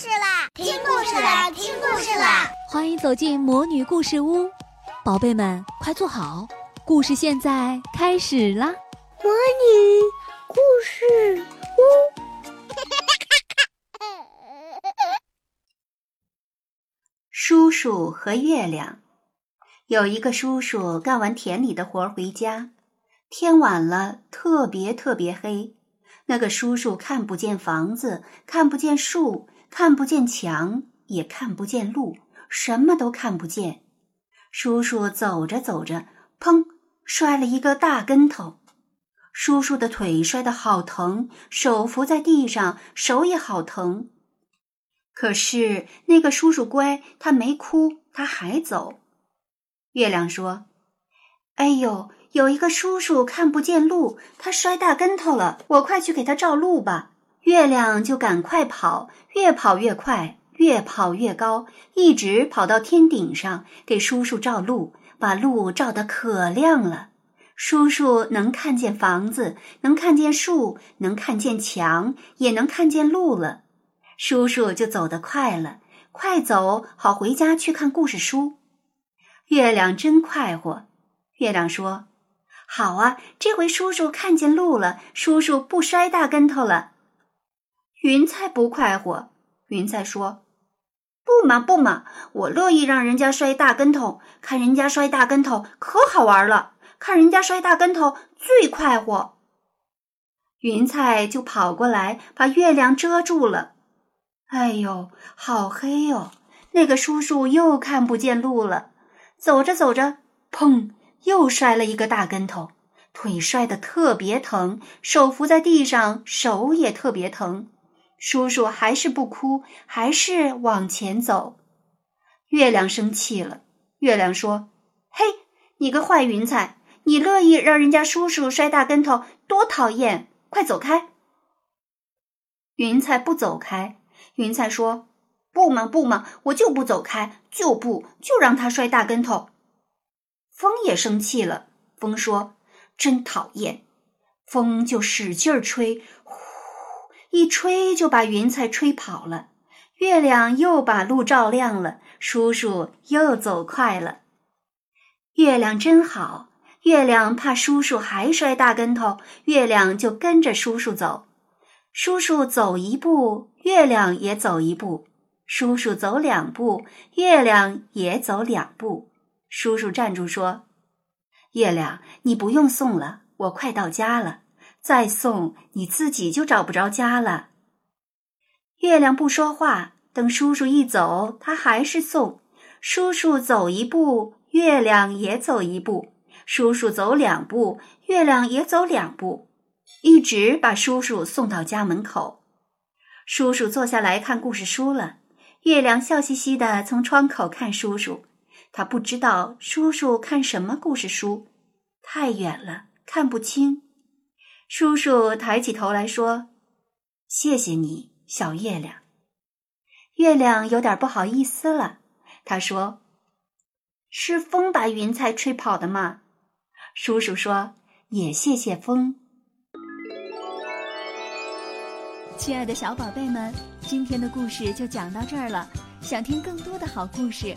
事啦！听故事啦！听故事啦！欢迎走进魔女故事屋，宝贝们快坐好，故事现在开始啦！魔女故事屋，叔叔和月亮。有一个叔叔干完田里的活回家，天晚了，特别特别黑。那个叔叔看不见房子，看不见树，看不见墙，也看不见路，什么都看不见。叔叔走着走着，砰，摔了一个大跟头。叔叔的腿摔得好疼，手扶在地上，手也好疼。可是那个叔叔乖，他没哭，他还走。月亮说：“哎呦！”有一个叔叔看不见路，他摔大跟头了。我快去给他照路吧。月亮就赶快跑，越跑越快，越跑越高，一直跑到天顶上给叔叔照路，把路照得可亮了。叔叔能看见房子，能看见树，能看见墙，也能看见路了。叔叔就走得快了，快走好回家去看故事书。月亮真快活。月亮说。好啊，这回叔叔看见路了，叔叔不摔大跟头了。云彩不快活，云彩说：“不嘛不嘛，我乐意让人家摔大跟头，看人家摔大跟头可好玩了，看人家摔大跟头最快活。”云彩就跑过来把月亮遮住了。哎呦，好黑哟！那个叔叔又看不见路了，走着走着，砰！又摔了一个大跟头，腿摔得特别疼，手扶在地上，手也特别疼。叔叔还是不哭，还是往前走。月亮生气了，月亮说：“嘿，你个坏云彩，你乐意让人家叔叔摔大跟头，多讨厌！快走开！”云彩不走开，云彩说：“不嘛不嘛，我就不走开，就不就让他摔大跟头。”风也生气了。风说：“真讨厌！”风就使劲儿吹，呼，一吹就把云彩吹跑了。月亮又把路照亮了，叔叔又走快了。月亮真好，月亮怕叔叔还摔大跟头，月亮就跟着叔叔走。叔叔走一步，月亮也走一步；叔叔走两步，月亮也走两步。叔叔站住说：“月亮，你不用送了，我快到家了。再送，你自己就找不着家了。”月亮不说话，等叔叔一走，他还是送。叔叔走一步，月亮也走一步；叔叔走两步，月亮也走两步，一直把叔叔送到家门口。叔叔坐下来看故事书了。月亮笑嘻嘻的从窗口看叔叔。他不知道叔叔看什么故事书，太远了看不清。叔叔抬起头来说：“谢谢你，小月亮。”月亮有点不好意思了，他说：“是风把云彩吹跑的吗？”叔叔说：“也谢谢风。”亲爱的小宝贝们，今天的故事就讲到这儿了。想听更多的好故事，